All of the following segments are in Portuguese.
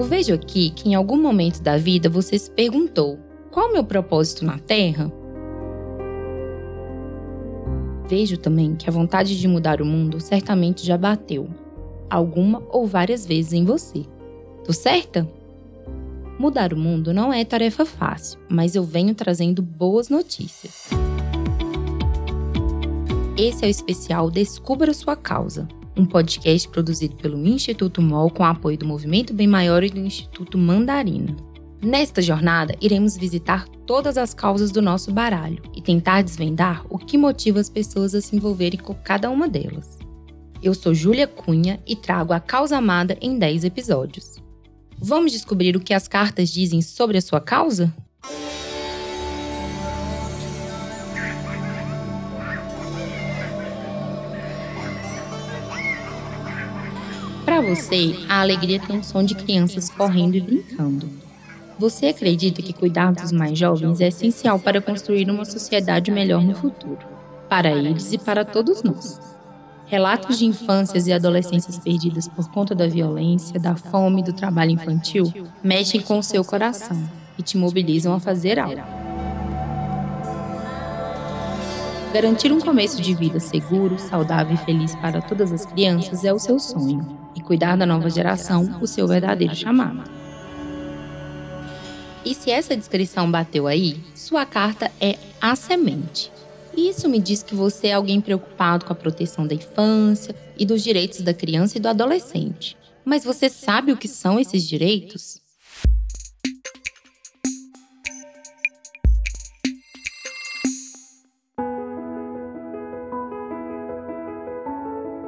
Eu vejo aqui que em algum momento da vida você se perguntou: qual o meu propósito na Terra? Vejo também que a vontade de mudar o mundo certamente já bateu, alguma ou várias vezes em você. Tô certa? Mudar o mundo não é tarefa fácil, mas eu venho trazendo boas notícias. Esse é o especial Descubra Sua Causa, um podcast produzido pelo Instituto MOL com apoio do Movimento Bem Maior e do Instituto Mandarina. Nesta jornada, iremos visitar todas as causas do nosso baralho e tentar desvendar o que motiva as pessoas a se envolverem com cada uma delas. Eu sou Júlia Cunha e trago a causa amada em 10 episódios. Vamos descobrir o que as cartas dizem sobre a sua causa? Para você, a alegria tem um som de crianças correndo e brincando. Você acredita que cuidar dos mais jovens é essencial para construir uma sociedade melhor no futuro, para eles e para todos nós. Relatos de infâncias e adolescências perdidas por conta da violência, da fome e do trabalho infantil mexem com o seu coração e te mobilizam a fazer algo. Garantir um começo de vida seguro, saudável e feliz para todas as crianças é o seu sonho e cuidar da nova geração o seu verdadeiro chamado. E se essa descrição bateu aí, sua carta é a semente. Isso me diz que você é alguém preocupado com a proteção da infância e dos direitos da criança e do adolescente. Mas você sabe o que são esses direitos?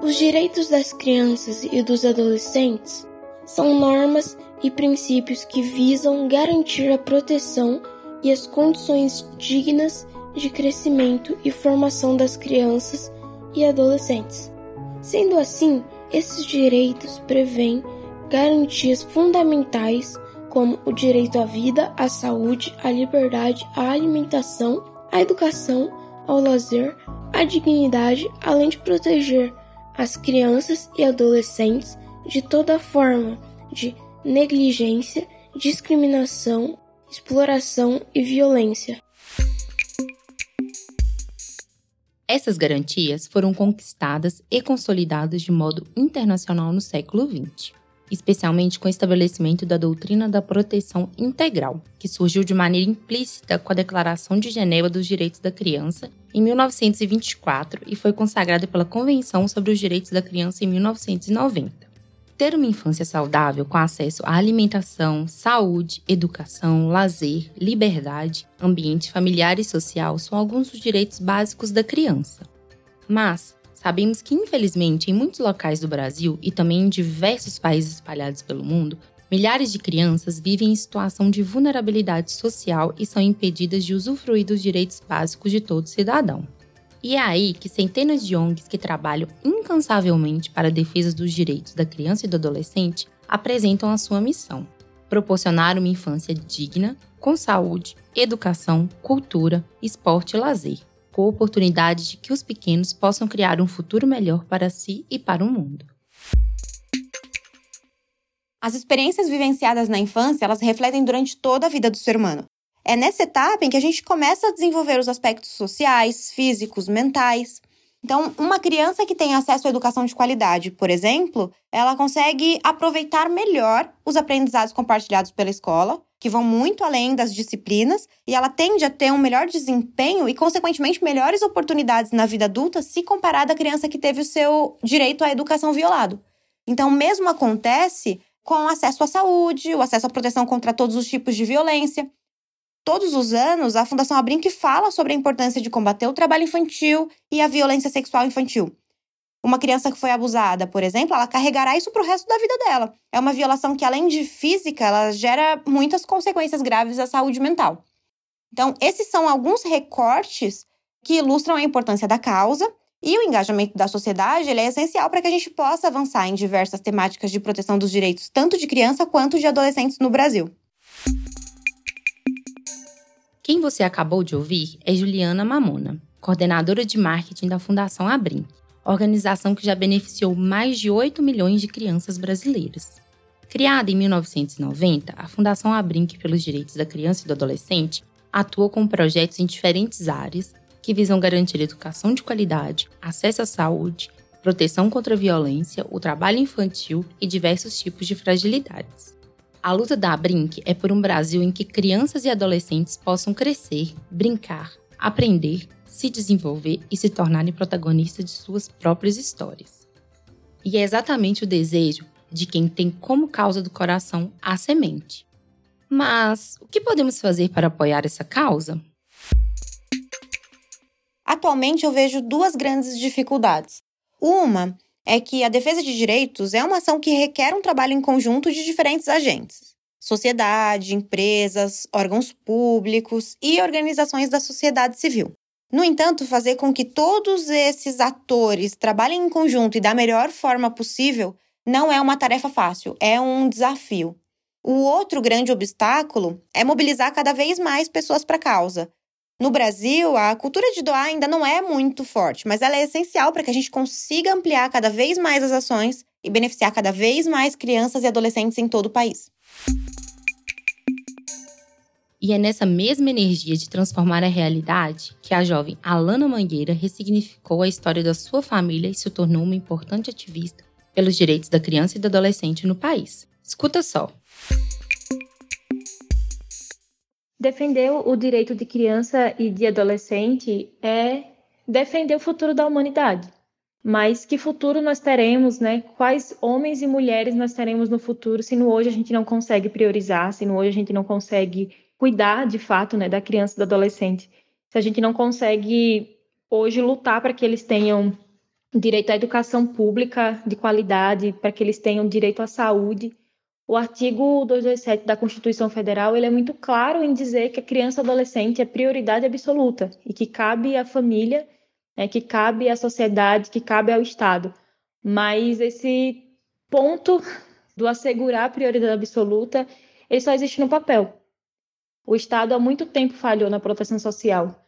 Os direitos das crianças e dos adolescentes são normas e princípios que visam garantir a proteção e as condições dignas de crescimento e formação das crianças e adolescentes. Sendo assim, esses direitos prevêem garantias fundamentais como o direito à vida, à saúde, à liberdade, à alimentação, à educação, ao lazer, à dignidade, além de proteger as crianças e adolescentes de toda forma de negligência, discriminação, exploração e violência. Essas garantias foram conquistadas e consolidadas de modo internacional no século XX especialmente com o estabelecimento da doutrina da proteção integral, que surgiu de maneira implícita com a Declaração de Genebra dos Direitos da Criança em 1924 e foi consagrada pela Convenção sobre os Direitos da Criança em 1990. Ter uma infância saudável com acesso à alimentação, saúde, educação, lazer, liberdade, ambiente familiar e social são alguns dos direitos básicos da criança. Mas, Sabemos que, infelizmente, em muitos locais do Brasil e também em diversos países espalhados pelo mundo, milhares de crianças vivem em situação de vulnerabilidade social e são impedidas de usufruir dos direitos básicos de todo cidadão. E é aí que centenas de ONGs que trabalham incansavelmente para a defesa dos direitos da criança e do adolescente apresentam a sua missão: proporcionar uma infância digna, com saúde, educação, cultura, esporte e lazer com a oportunidade de que os pequenos possam criar um futuro melhor para si e para o mundo. As experiências vivenciadas na infância, elas refletem durante toda a vida do ser humano. É nessa etapa em que a gente começa a desenvolver os aspectos sociais, físicos, mentais. Então, uma criança que tem acesso à educação de qualidade, por exemplo, ela consegue aproveitar melhor os aprendizados compartilhados pela escola, que vão muito além das disciplinas, e ela tende a ter um melhor desempenho e, consequentemente, melhores oportunidades na vida adulta se comparada à criança que teve o seu direito à educação violado. Então, o mesmo acontece com o acesso à saúde, o acesso à proteção contra todos os tipos de violência. Todos os anos, a Fundação Abrinq fala sobre a importância de combater o trabalho infantil e a violência sexual infantil. Uma criança que foi abusada, por exemplo, ela carregará isso para o resto da vida dela. É uma violação que, além de física, ela gera muitas consequências graves à saúde mental. Então, esses são alguns recortes que ilustram a importância da causa e o engajamento da sociedade ele é essencial para que a gente possa avançar em diversas temáticas de proteção dos direitos, tanto de criança quanto de adolescentes no Brasil. Quem você acabou de ouvir é Juliana Mamona, coordenadora de marketing da Fundação Abrinq organização que já beneficiou mais de 8 milhões de crianças brasileiras. Criada em 1990, a Fundação Abrinq pelos Direitos da Criança e do Adolescente atua com projetos em diferentes áreas que visam garantir educação de qualidade, acesso à saúde, proteção contra a violência, o trabalho infantil e diversos tipos de fragilidades. A luta da Abrinq é por um Brasil em que crianças e adolescentes possam crescer, brincar, aprender, se desenvolver e se tornarem protagonistas de suas próprias histórias. E é exatamente o desejo de quem tem como causa do coração a semente. Mas o que podemos fazer para apoiar essa causa? Atualmente eu vejo duas grandes dificuldades. Uma é que a defesa de direitos é uma ação que requer um trabalho em conjunto de diferentes agentes: sociedade, empresas, órgãos públicos e organizações da sociedade civil. No entanto, fazer com que todos esses atores trabalhem em conjunto e da melhor forma possível não é uma tarefa fácil, é um desafio. O outro grande obstáculo é mobilizar cada vez mais pessoas para a causa. No Brasil, a cultura de doar ainda não é muito forte, mas ela é essencial para que a gente consiga ampliar cada vez mais as ações e beneficiar cada vez mais crianças e adolescentes em todo o país. E é nessa mesma energia de transformar a realidade que a jovem Alana Mangueira ressignificou a história da sua família e se tornou uma importante ativista pelos direitos da criança e do adolescente no país. Escuta só. Defender o direito de criança e de adolescente é defender o futuro da humanidade. Mas que futuro nós teremos, né? Quais homens e mulheres nós teremos no futuro se no hoje a gente não consegue priorizar, se no hoje a gente não consegue cuidar de fato né, da criança e do adolescente. Se a gente não consegue hoje lutar para que eles tenham direito à educação pública de qualidade, para que eles tenham direito à saúde. O artigo 227 da Constituição Federal ele é muito claro em dizer que a criança e adolescente é prioridade absoluta e que cabe à família, né, que cabe à sociedade, que cabe ao Estado. Mas esse ponto do assegurar a prioridade absoluta, ele só existe no papel. O Estado há muito tempo falhou na proteção social.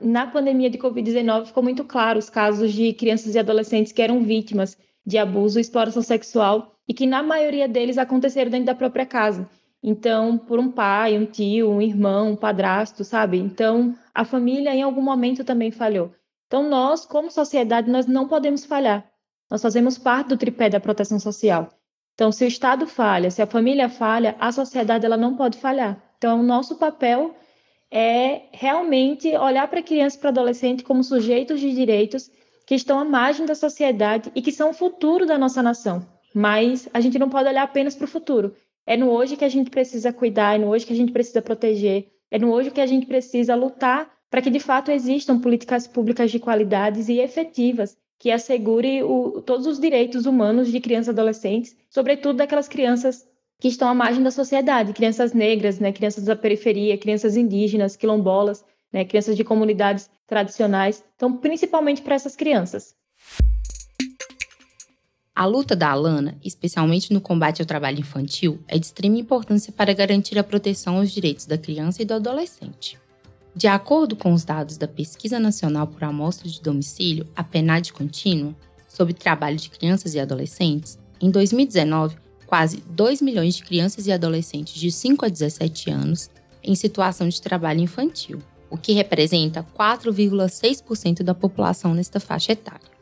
Na pandemia de Covid-19 ficou muito claro os casos de crianças e adolescentes que eram vítimas de abuso e exploração sexual e que na maioria deles aconteceram dentro da própria casa. Então, por um pai, um tio, um irmão, um padrasto, sabe? Então, a família em algum momento também falhou. Então, nós, como sociedade, nós não podemos falhar. Nós fazemos parte do tripé da proteção social. Então, se o Estado falha, se a família falha, a sociedade ela não pode falhar. Então, o nosso papel é realmente olhar para criança e para adolescente como sujeitos de direitos que estão à margem da sociedade e que são o futuro da nossa nação. Mas a gente não pode olhar apenas para o futuro. É no hoje que a gente precisa cuidar, é no hoje que a gente precisa proteger, é no hoje que a gente precisa lutar para que de fato existam políticas públicas de qualidades e efetivas que assegure o, todos os direitos humanos de crianças e adolescentes, sobretudo daquelas crianças que estão à margem da sociedade, crianças negras, né, crianças da periferia, crianças indígenas, quilombolas, né, crianças de comunidades tradicionais. Então, principalmente para essas crianças. A luta da Alana, especialmente no combate ao trabalho infantil, é de extrema importância para garantir a proteção aos direitos da criança e do adolescente. De acordo com os dados da Pesquisa Nacional por Amostra de Domicílio, a PNAD Contínua, sobre trabalho de crianças e adolescentes, em 2019, quase 2 milhões de crianças e adolescentes de 5 a 17 anos em situação de trabalho infantil, o que representa 4,6% da população nesta faixa etária.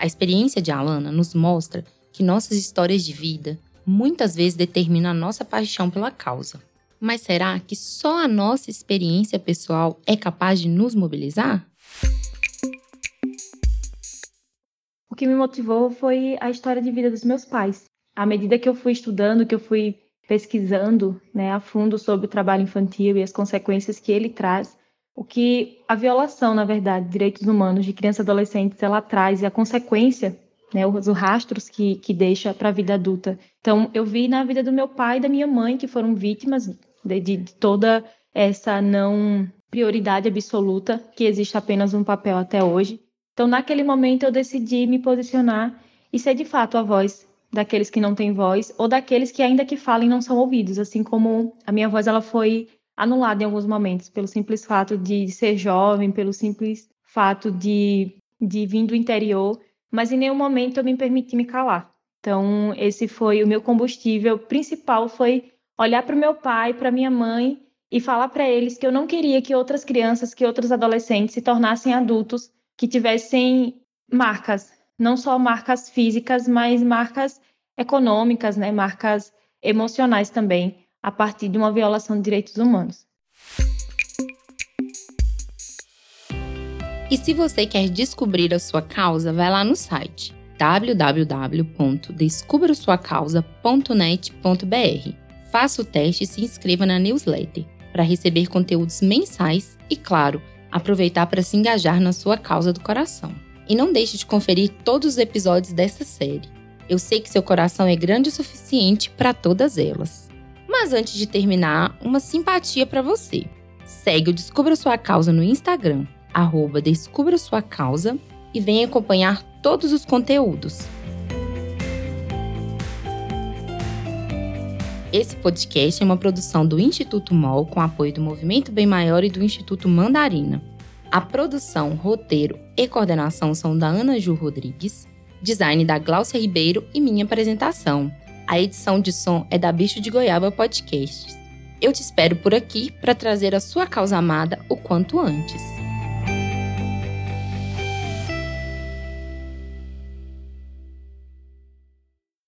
A experiência de Alana nos mostra que nossas histórias de vida muitas vezes determinam a nossa paixão pela causa. Mas será que só a nossa experiência pessoal é capaz de nos mobilizar? O que me motivou foi a história de vida dos meus pais à medida que eu fui estudando, que eu fui pesquisando né, a fundo sobre o trabalho infantil e as consequências que ele traz, o que a violação, na verdade, de direitos humanos de crianças e adolescentes ela traz e a consequência, né, os, os rastros que, que deixa para a vida adulta. Então, eu vi na vida do meu pai e da minha mãe que foram vítimas de, de, de toda essa não prioridade absoluta que existe apenas um papel até hoje. Então, naquele momento, eu decidi me posicionar e ser de fato a voz daqueles que não têm voz ou daqueles que ainda que falem não são ouvidos, assim como a minha voz ela foi anulada em alguns momentos pelo simples fato de ser jovem, pelo simples fato de de vir do interior, mas em nenhum momento eu me permiti me calar. Então, esse foi o meu combustível principal, foi olhar para o meu pai, para minha mãe e falar para eles que eu não queria que outras crianças, que outros adolescentes se tornassem adultos que tivessem marcas, não só marcas físicas, mas marcas econômicas, né, marcas emocionais também, a partir de uma violação de direitos humanos. E se você quer descobrir a sua causa, vai lá no site www.descubrasuacausa.net.br. Faça o teste e se inscreva na newsletter para receber conteúdos mensais e, claro, aproveitar para se engajar na sua causa do coração. E não deixe de conferir todos os episódios dessa série. Eu sei que seu coração é grande o suficiente para todas elas. Mas antes de terminar, uma simpatia para você. Segue o Descubra Sua Causa no Instagram, arroba Descubra Sua Causa, e venha acompanhar todos os conteúdos. Esse podcast é uma produção do Instituto MOL com apoio do Movimento Bem Maior e do Instituto Mandarina. A produção, roteiro e coordenação são da Ana Ju Rodrigues, design da Gláucia Ribeiro e minha apresentação. A edição de som é da Bicho de Goiaba Podcasts. Eu te espero por aqui para trazer a sua causa amada o quanto antes.